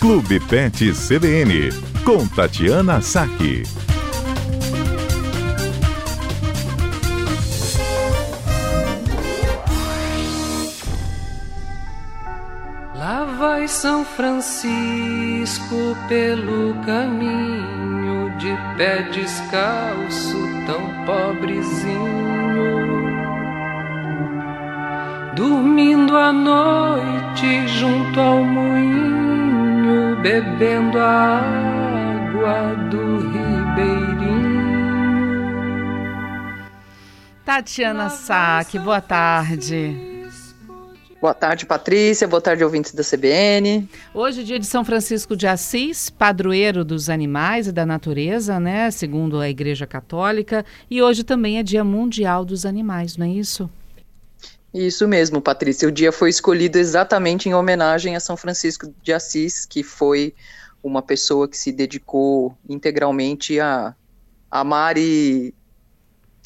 Clube Pet CBN, com Tatiana Saque. Lá vai São Francisco pelo caminho, de pé descalço, tão pobrezinho dormindo à noite junto ao moinho, bebendo a água do ribeirinho. Tatiana Saque, boa tarde. Boa tarde, Patrícia. Boa tarde, ouvintes da CBN. Hoje, dia de São Francisco de Assis, padroeiro dos animais e da natureza, né? Segundo a Igreja Católica. E hoje também é Dia Mundial dos Animais, não é isso? Isso mesmo, Patrícia. O dia foi escolhido exatamente em homenagem a São Francisco de Assis, que foi uma pessoa que se dedicou integralmente a amar e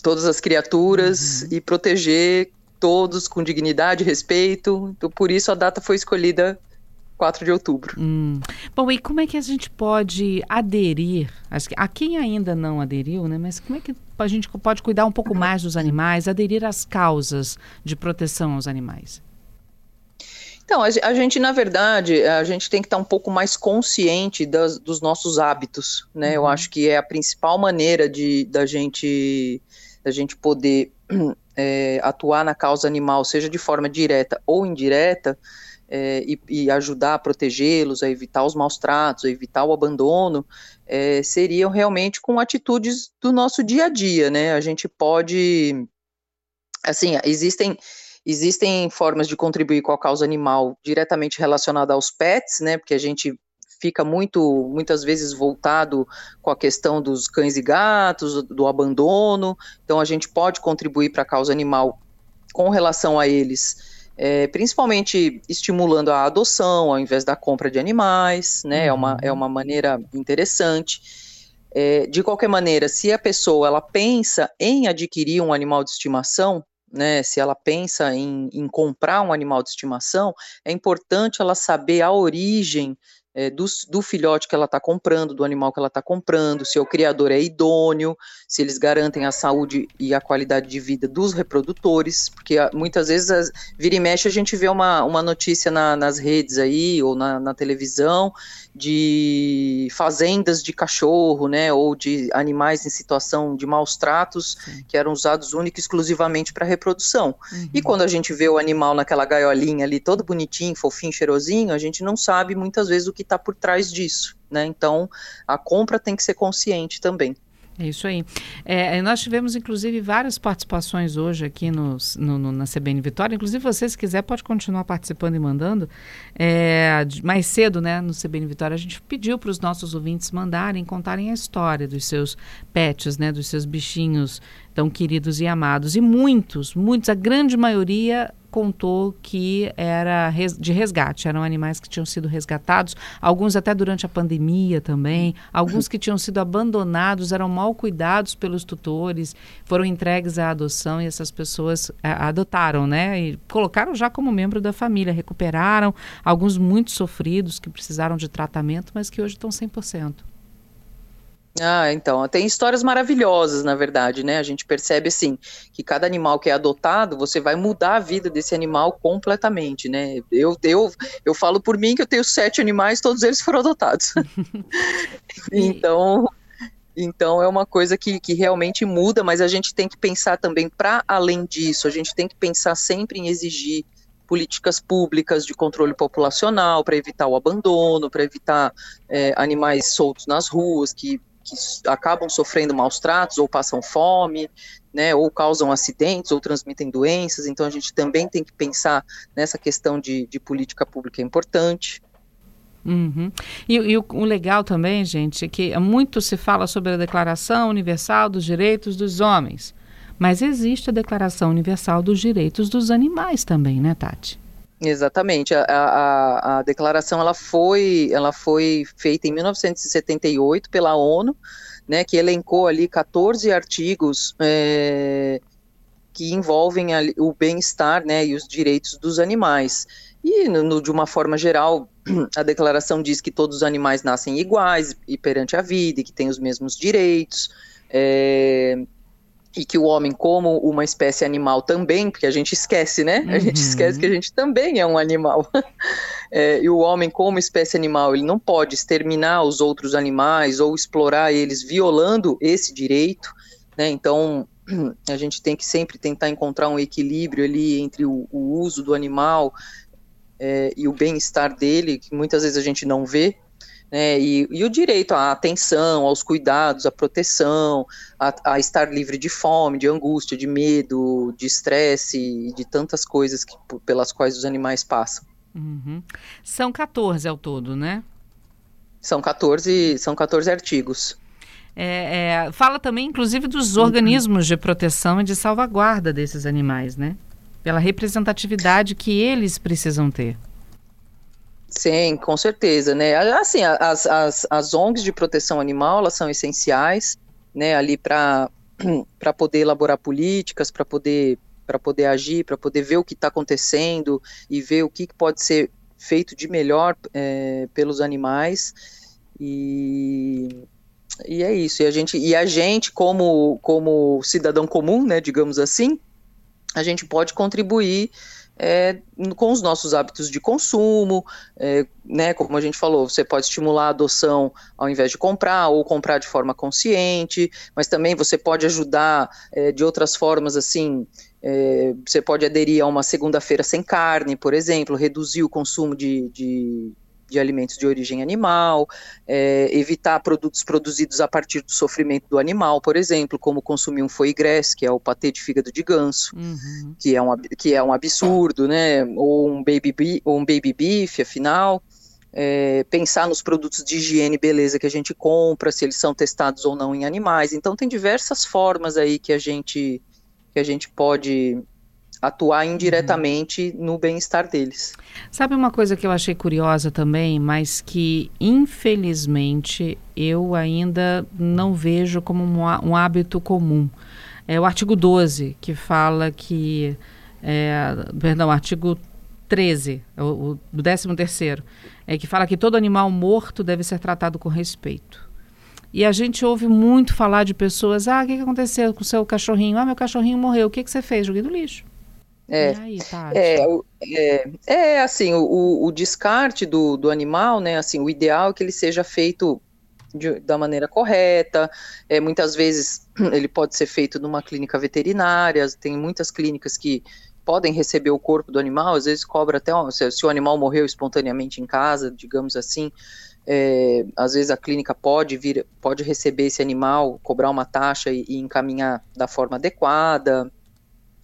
todas as criaturas uhum. e proteger todos com dignidade e respeito. Então, por isso a data foi escolhida 4 de outubro. Hum. Bom, e como é que a gente pode aderir? A quem ainda não aderiu, né? Mas como é que a gente pode cuidar um pouco mais dos animais, aderir às causas de proteção aos animais? Então, a gente, na verdade, a gente tem que estar um pouco mais consciente das, dos nossos hábitos, né? Uhum. Eu acho que é a principal maneira de da gente, da gente poder é, atuar na causa animal, seja de forma direta ou indireta, é, e, e, ajudar a protegê-los, a evitar os maus tratos, a evitar o abandono, é, seriam realmente com atitudes do nosso dia a dia, né? A gente pode, assim, existem existem formas de contribuir com a causa animal diretamente relacionada aos pets, né? Porque a gente fica muito, muitas vezes voltado com a questão dos cães e gatos, do abandono. Então a gente pode contribuir para a causa animal com relação a eles é, principalmente estimulando a adoção ao invés da compra de animais, né? Uhum. É, uma, é uma maneira interessante. É, de qualquer maneira, se a pessoa ela pensa em adquirir um animal de estimação, né, se ela pensa em, em comprar um animal de estimação, é importante ela saber a origem é, do, do, filhote que ela está comprando, do animal que ela está comprando, se o criador é idôneo, se eles garantem a saúde e a qualidade de vida dos reprodutores, porque ah, muitas vezes, as, vira e mexe, a gente vê uma, uma notícia na, nas redes aí, ou na, na, televisão, de fazendas de cachorro, né, ou de animais em situação de maus tratos, Sim. que eram usados única e exclusivamente para reprodução. Uhum. E quando a gente vê o animal naquela gaiolinha ali, todo bonitinho, fofinho, cheirosinho, a gente não sabe muitas vezes o que está por trás disso, né? Então, a compra tem que ser consciente também. É isso aí. É, nós tivemos, inclusive, várias participações hoje aqui no, no, no, na CBN Vitória. Inclusive, você, se quiser, pode continuar participando e mandando. É, mais cedo, né, no CBN Vitória, a gente pediu para os nossos ouvintes mandarem, contarem a história dos seus pets, né, dos seus bichinhos tão queridos e amados. E muitos, muitos, a grande maioria contou que era de resgate, eram animais que tinham sido resgatados, alguns até durante a pandemia também, alguns que tinham sido abandonados, eram mal cuidados pelos tutores, foram entregues à adoção e essas pessoas é, adotaram, né? E colocaram já como membro da família, recuperaram, alguns muito sofridos que precisaram de tratamento, mas que hoje estão 100%. Ah, então, tem histórias maravilhosas, na verdade, né? A gente percebe, assim, que cada animal que é adotado, você vai mudar a vida desse animal completamente, né? Eu, eu, eu falo por mim que eu tenho sete animais, todos eles foram adotados. então, então é uma coisa que, que realmente muda, mas a gente tem que pensar também, para além disso, a gente tem que pensar sempre em exigir políticas públicas de controle populacional para evitar o abandono, para evitar é, animais soltos nas ruas, que que acabam sofrendo maus tratos ou passam fome, né, ou causam acidentes ou transmitem doenças. Então a gente também tem que pensar nessa questão de, de política pública importante. Uhum. E, e o, o, legal também, gente, é que muito se fala sobre a Declaração Universal dos Direitos dos Homens, mas existe a Declaração Universal dos Direitos dos Animais também, né, Tati? Exatamente. A, a, a, declaração ela foi, ela foi feita em 1978 pela ONU, né, que elencou ali 14 artigos é, que envolvem o bem-estar né, e os direitos dos animais. E, no, de uma forma geral, a declaração diz que todos os animais nascem iguais e perante a vida e que têm os mesmos direitos. É, e que o homem, como uma espécie animal também, porque a gente esquece, né? A gente esquece que a gente também é um animal. É, e o homem, como espécie animal, ele não pode exterminar os outros animais ou explorar eles violando esse direito, né? Então, a gente tem que sempre tentar encontrar um equilíbrio ali entre o, o uso do animal é, e o bem-estar dele, que muitas vezes a gente não vê, né, e, e, o direito à atenção, aos cuidados, à proteção, a, a, estar livre de fome, de angústia, de medo, de estresse, de tantas coisas que, pelas quais os animais passam. Uhum. São 14 ao todo, né? São 14, são 14 artigos. É, é, fala também, inclusive, dos organismos de proteção e de salvaguarda desses animais, né? Pela representatividade que eles precisam ter. Sim, com certeza, né? Assim, as, as, as ONGs de proteção animal, elas são essenciais, né, ali para poder elaborar políticas, para poder para poder agir, para poder ver o que está acontecendo e ver o que, que pode ser feito de melhor é, pelos animais e, e é isso. E a gente, e a gente como, como cidadão comum, né, digamos assim, a gente pode contribuir é, com os nossos hábitos de consumo, é, né, como a gente falou, você pode estimular a adoção ao invés de comprar, ou comprar de forma consciente, mas também você pode ajudar é, de outras formas, assim, é, você pode aderir a uma segunda-feira sem carne, por exemplo, reduzir o consumo de, de de alimentos de origem animal, é, evitar produtos produzidos a partir do sofrimento do animal, por exemplo, como consumir um foie gras, que é o patê de fígado de ganso, uhum. que, é um, que é um absurdo, né? Ou um baby, ou um baby beef, afinal. É, pensar nos produtos de higiene e beleza que a gente compra, se eles são testados ou não em animais. Então tem diversas formas aí que a gente que a gente pode atuar indiretamente uhum. no bem-estar deles. Sabe uma coisa que eu achei curiosa também, mas que infelizmente eu ainda não vejo como um, um hábito comum. É o artigo 12, que fala que. É, perdão, artigo 13, o, o 13 terceiro, é que fala que todo animal morto deve ser tratado com respeito. E a gente ouve muito falar de pessoas, ah, o que, que aconteceu com o seu cachorrinho? Ah, meu cachorrinho morreu, o que, que você fez? Joguei no lixo. É, aí, é, é, é, assim, o, o descarte do, do animal, né, assim, o ideal é que ele seja feito de, da maneira correta, é, muitas vezes ele pode ser feito numa clínica veterinária, tem muitas clínicas que podem receber o corpo do animal, às vezes cobra até, se, se o animal morreu espontaneamente em casa, digamos assim, é, às vezes a clínica pode vir, pode receber esse animal, cobrar uma taxa e, e encaminhar da forma adequada,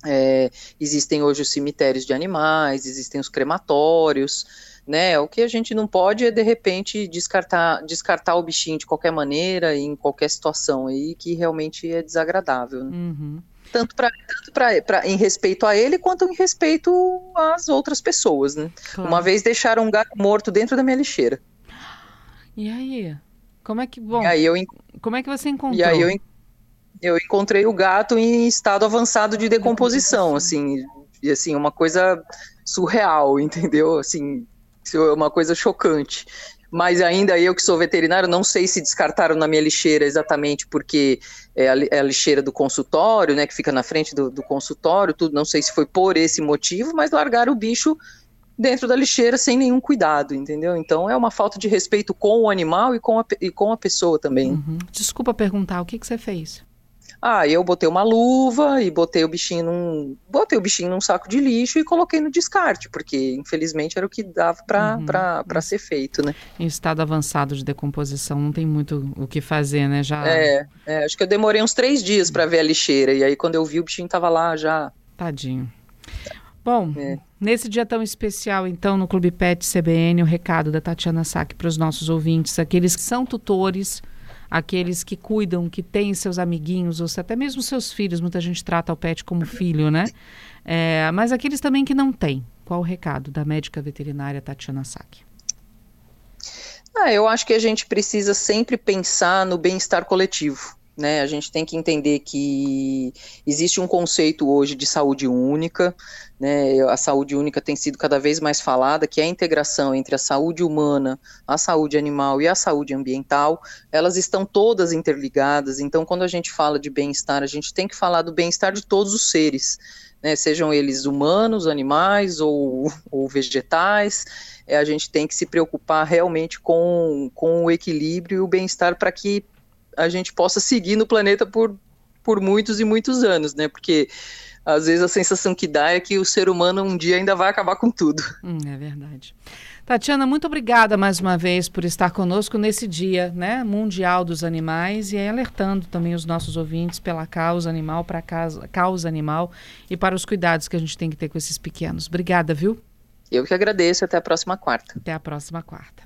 é, existem hoje os cemitérios de animais, existem os crematórios, né? O que a gente não pode é de repente descartar, descartar o bichinho de qualquer maneira, em qualquer situação aí que realmente é desagradável. Né? Uhum. Tanto, pra, tanto pra, pra, em respeito a ele quanto em respeito às outras pessoas, né? Claro. Uma vez deixaram um gato morto dentro da minha lixeira. E aí? Como é que bom? E aí eu, como é que você encontrou? E aí eu eu encontrei o gato em estado avançado de decomposição, assim, e assim, uma coisa surreal, entendeu? Assim, uma coisa chocante. Mas ainda eu que sou veterinário, não sei se descartaram na minha lixeira exatamente porque é a, é a lixeira do consultório, né, que fica na frente do, do consultório, tudo, não sei se foi por esse motivo, mas largaram o bicho dentro da lixeira sem nenhum cuidado, entendeu? Então é uma falta de respeito com o animal e com a, e com a pessoa também. Uhum. Desculpa perguntar, o que, que você fez? Ah, eu botei uma luva e botei o bichinho num, botei o bichinho num saco de lixo e coloquei no descarte, porque infelizmente era o que dava para uhum. ser feito, né? Em estado avançado de decomposição, não tem muito o que fazer, né? Já. É, é acho que eu demorei uns três dias para ver a lixeira e aí quando eu vi o bichinho tava lá já. Tadinho. Bom, é. nesse dia tão especial, então, no Clube Pet CBN, o recado da Tatiana Sack para os nossos ouvintes, aqueles que são tutores aqueles que cuidam, que têm seus amiguinhos, ou até mesmo seus filhos, muita gente trata o pet como filho, né? É, mas aqueles também que não têm. Qual o recado da médica veterinária Tatiana Sack? Ah, eu acho que a gente precisa sempre pensar no bem-estar coletivo. Né? A gente tem que entender que existe um conceito hoje de saúde única, né? A saúde única tem sido cada vez mais falada, que é a integração entre a saúde humana, a saúde animal e a saúde ambiental. Elas estão todas interligadas. Então, quando a gente fala de bem-estar, a gente tem que falar do bem-estar de todos os seres. Né, sejam eles humanos, animais ou, ou vegetais, é, a gente tem que se preocupar realmente com, com o equilíbrio e o bem-estar para que a gente possa seguir no planeta por, por muitos e muitos anos, né? Porque às vezes a sensação que dá é que o ser humano um dia ainda vai acabar com tudo. Hum, é verdade. Tatiana, muito obrigada mais uma vez por estar conosco nesse dia né, mundial dos animais e alertando também os nossos ouvintes pela causa animal, para a causa, causa animal e para os cuidados que a gente tem que ter com esses pequenos. Obrigada, viu? Eu que agradeço. Até a próxima quarta. Até a próxima quarta.